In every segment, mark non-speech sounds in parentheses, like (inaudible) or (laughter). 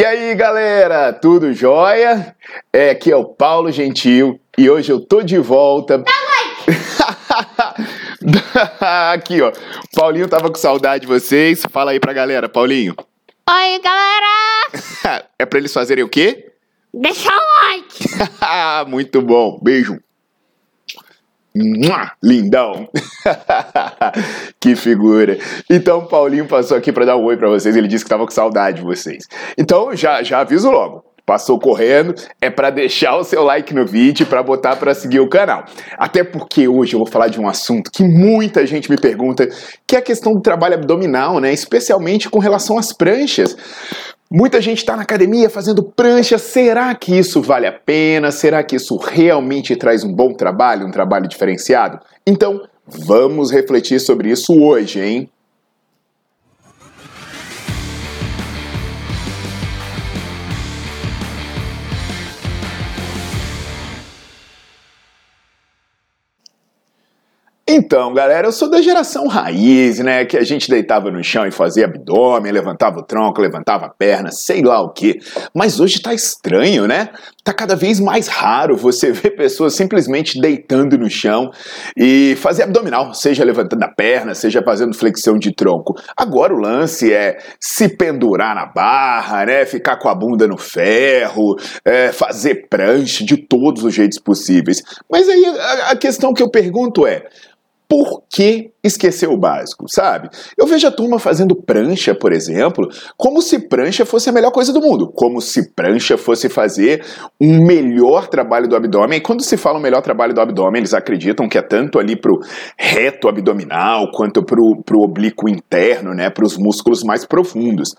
E aí, galera, tudo jóia? É, aqui é o Paulo Gentil e hoje eu tô de volta. (laughs) aqui, ó. Paulinho tava com saudade de vocês. Fala aí pra galera, Paulinho. Oi, galera! (laughs) é pra eles fazerem o quê? Deixa o like! (laughs) Muito bom. Beijo. Mua, lindão! (laughs) que figura! Então, Paulinho passou aqui para dar um oi para vocês. Ele disse que estava com saudade de vocês. Então, já, já aviso logo. Passou correndo, é para deixar o seu like no vídeo para botar para seguir o canal. Até porque hoje eu vou falar de um assunto que muita gente me pergunta, que é a questão do trabalho abdominal, né? Especialmente com relação às pranchas. Muita gente está na academia fazendo prancha. Será que isso vale a pena? Será que isso realmente traz um bom trabalho, um trabalho diferenciado? Então, vamos refletir sobre isso hoje, hein? Então, galera, eu sou da geração raiz, né? Que a gente deitava no chão e fazia abdômen, levantava o tronco, levantava a perna, sei lá o que. Mas hoje tá estranho, né? Tá cada vez mais raro você (laughs) ver pessoas simplesmente deitando no chão e fazer abdominal, seja levantando a perna, seja fazendo flexão de tronco. Agora o lance é se pendurar na barra, né? Ficar com a bunda no ferro, é, fazer prancha de todos os jeitos possíveis. Mas aí a, a questão que eu pergunto é por que esquecer o básico, sabe? Eu vejo a turma fazendo prancha, por exemplo, como se prancha fosse a melhor coisa do mundo, como se prancha fosse fazer um melhor trabalho do abdômen. E quando se fala um melhor trabalho do abdômen, eles acreditam que é tanto ali pro reto abdominal quanto pro, pro oblíquo interno, né, para os músculos mais profundos.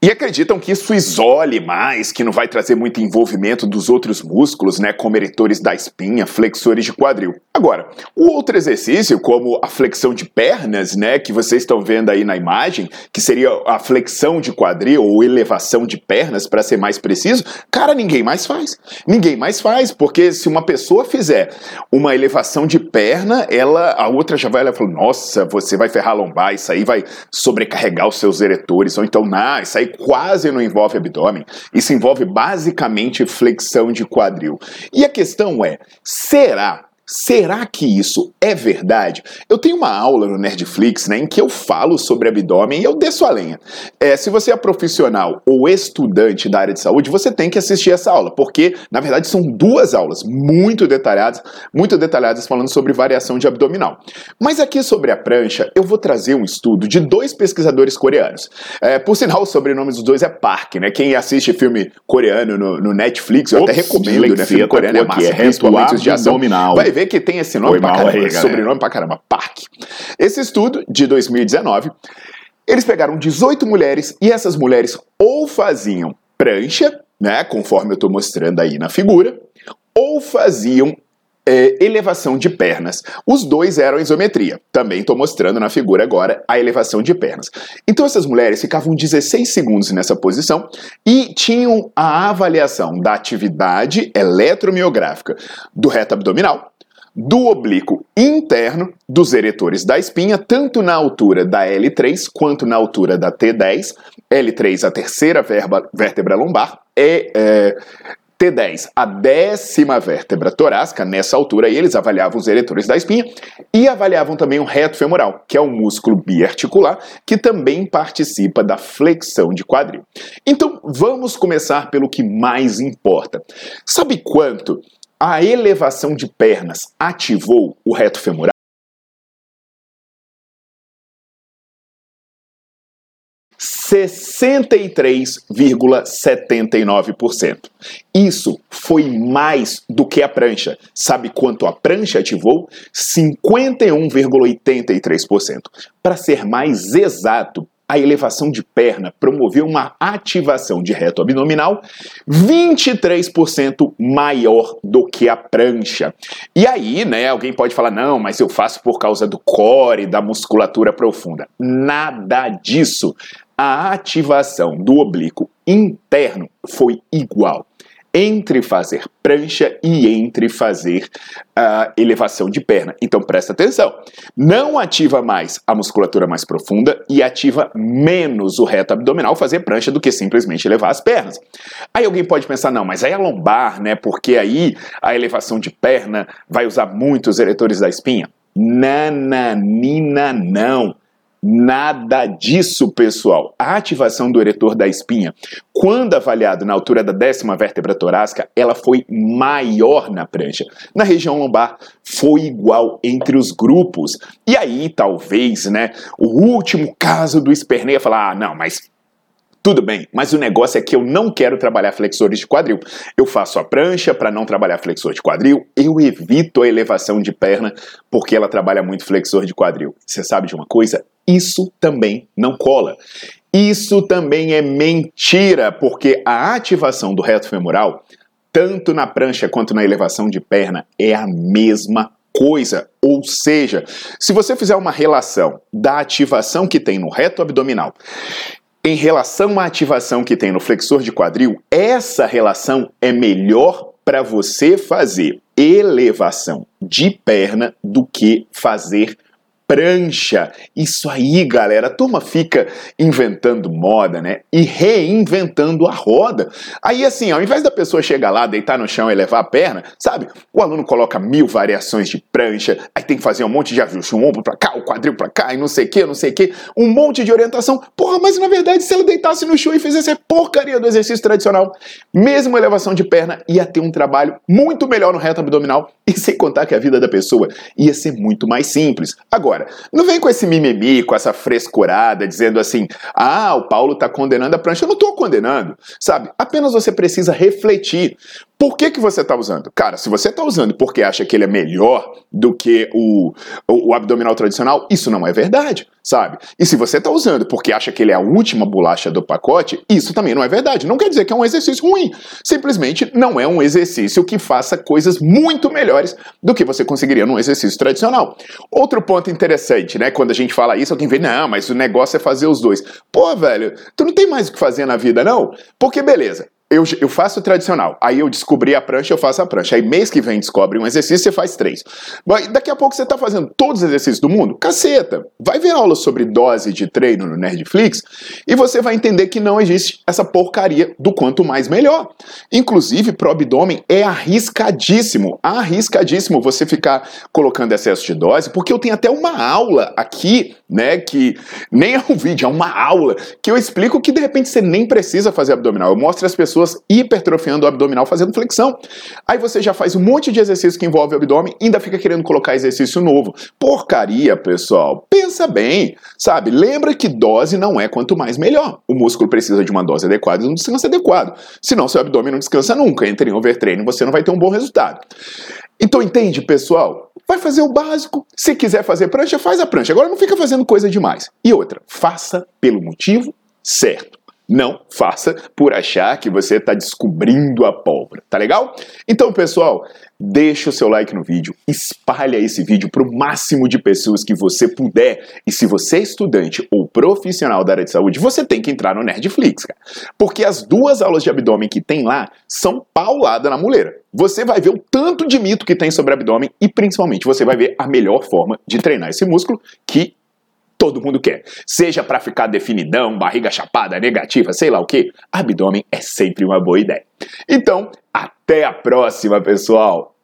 E acreditam que isso isole mais, que não vai trazer muito envolvimento dos outros músculos, né, como eretores da espinha, flexores de quadril. Agora, o outro exercício, como a flexão de pernas, né, que vocês estão vendo aí na imagem, que seria a flexão de quadril ou elevação de pernas, para ser mais preciso, cara, ninguém mais faz. Ninguém mais faz, porque se uma pessoa fizer uma elevação de perna, ela, a outra já vai ela fala, nossa, você vai ferrar a lombar, isso aí vai sobrecarregar os seus eretores, ou então, não, isso aí quase não envolve abdômen, isso envolve basicamente flexão de quadril. E a questão é, será Será que isso é verdade? Eu tenho uma aula no Nerdflix né, em que eu falo sobre abdômen e eu desço a lenha. É, se você é profissional ou estudante da área de saúde, você tem que assistir essa aula, porque na verdade são duas aulas muito detalhadas, muito detalhadas falando sobre variação de abdominal. Mas aqui sobre a prancha, eu vou trazer um estudo de dois pesquisadores coreanos. É, por sinal, o sobrenome dos dois é Park, né? Quem assiste filme coreano no, no Netflix, eu Ops, até recomendo, né? Filme coreano é massa, é principalmente os de ação. Vai ver que tem esse nome Foi pra caramba, aí, sobrenome pra caramba, Park. Esse estudo, de 2019, eles pegaram 18 mulheres e essas mulheres ou faziam prancha, né, conforme eu estou mostrando aí na figura, ou faziam é, elevação de pernas. Os dois eram isometria. Também estou mostrando na figura agora a elevação de pernas. Então essas mulheres ficavam 16 segundos nessa posição e tinham a avaliação da atividade eletromiográfica do reto abdominal, do oblíquo interno dos eretores da espinha, tanto na altura da L3 quanto na altura da T10. L3, a terceira verba, vértebra lombar, é, é T10, a décima vértebra torácica, nessa altura eles avaliavam os eretores da espinha e avaliavam também o reto femoral, que é um músculo biarticular que também participa da flexão de quadril. Então vamos começar pelo que mais importa. Sabe quanto a elevação de pernas ativou o reto femoral? 63,79%. Isso foi mais do que a prancha. Sabe quanto a prancha ativou? 51,83%. Para ser mais exato, a elevação de perna promoveu uma ativação de reto abdominal 23% maior do que a prancha. E aí, né, alguém pode falar: "Não, mas eu faço por causa do core, da musculatura profunda". Nada disso a ativação do oblíquo interno foi igual entre fazer prancha e entre fazer a uh, elevação de perna. Então presta atenção. Não ativa mais a musculatura mais profunda e ativa menos o reto abdominal fazer prancha do que simplesmente elevar as pernas. Aí alguém pode pensar, não, mas aí a lombar, né? Porque aí a elevação de perna vai usar muito os eletores da espinha. Nananina, não. Nada disso, pessoal. A ativação do eretor da espinha, quando avaliado na altura da décima vértebra torácica, ela foi maior na prancha. Na região lombar, foi igual entre os grupos. E aí, talvez, né, o último caso do esperneia falar: ah, não, mas tudo bem, mas o negócio é que eu não quero trabalhar flexores de quadril. Eu faço a prancha para não trabalhar flexor de quadril, eu evito a elevação de perna porque ela trabalha muito flexor de quadril. Você sabe de uma coisa? Isso também não cola. Isso também é mentira, porque a ativação do reto femoral, tanto na prancha quanto na elevação de perna, é a mesma coisa. Ou seja, se você fizer uma relação da ativação que tem no reto abdominal em relação à ativação que tem no flexor de quadril, essa relação é melhor para você fazer elevação de perna do que fazer prancha. Isso aí, galera, a turma fica inventando moda, né? E reinventando a roda. Aí, assim, ao invés da pessoa chegar lá, deitar no chão e levar a perna, sabe? O aluno coloca mil variações de prancha, aí tem que fazer um monte de ajuste, um ombro pra cá, o quadril pra cá, e não sei o que, não sei o que, um monte de orientação. Porra, mas na verdade, se ela deitasse no chão e fizesse a porcaria do exercício tradicional, mesmo elevação de perna, ia ter um trabalho muito melhor no reto abdominal, e sem contar que a vida da pessoa ia ser muito mais simples. Agora, Agora, não vem com esse mimimi, com essa frescurada, dizendo assim, ah, o Paulo está condenando a prancha. Eu não estou condenando, sabe? Apenas você precisa refletir. Por que, que você está usando? Cara, se você está usando porque acha que ele é melhor do que o, o, o, abdominal tradicional, isso não é verdade, sabe? E se você está usando porque acha que ele é a última bolacha do pacote, isso também não é verdade. Não quer dizer que é um exercício ruim. Simplesmente não é um exercício que faça coisas muito melhores do que você conseguiria num exercício tradicional. Outro ponto interessante, né? Quando a gente fala isso, alguém vê, não, mas o negócio é fazer os dois. Pô, velho, tu não tem mais o que fazer na vida, não? Porque beleza, eu, eu faço tradicional, aí eu descobri a prancha, eu faço a prancha. Aí mês que vem descobre um exercício, você faz três. Daqui a pouco você está fazendo todos os exercícios do mundo? Caceta! Vai ver aula sobre dose de treino no Nerdflix e você vai entender que não existe essa porcaria do quanto mais melhor. Inclusive, pro abdômen é arriscadíssimo, arriscadíssimo você ficar colocando excesso de dose, porque eu tenho até uma aula aqui, né, que nem é um vídeo, é uma aula, que eu explico que de repente você nem precisa fazer abdominal. Eu mostro as pessoas pessoas hipertrofiando o abdominal fazendo flexão. Aí você já faz um monte de exercício que envolve o abdômen e ainda fica querendo colocar exercício novo. Porcaria, pessoal. Pensa bem, sabe? Lembra que dose não é quanto mais melhor. O músculo precisa de uma dose adequada e um descanso adequado. Senão seu abdômen não descansa nunca. Entre em overtraining você não vai ter um bom resultado. Então entende, pessoal? Vai fazer o básico. Se quiser fazer prancha, faz a prancha. Agora não fica fazendo coisa demais. E outra, faça pelo motivo certo. Não faça por achar que você está descobrindo a pólvora, tá legal? Então, pessoal, deixa o seu like no vídeo, espalha esse vídeo para o máximo de pessoas que você puder. E se você é estudante ou profissional da área de saúde, você tem que entrar no Nerdflix, cara. Porque as duas aulas de abdômen que tem lá são paulada na muleira. Você vai ver o tanto de mito que tem sobre abdômen e principalmente você vai ver a melhor forma de treinar esse músculo, que todo mundo quer. Seja para ficar definidão, barriga chapada, negativa, sei lá o que, abdômen é sempre uma boa ideia. Então, até a próxima, pessoal!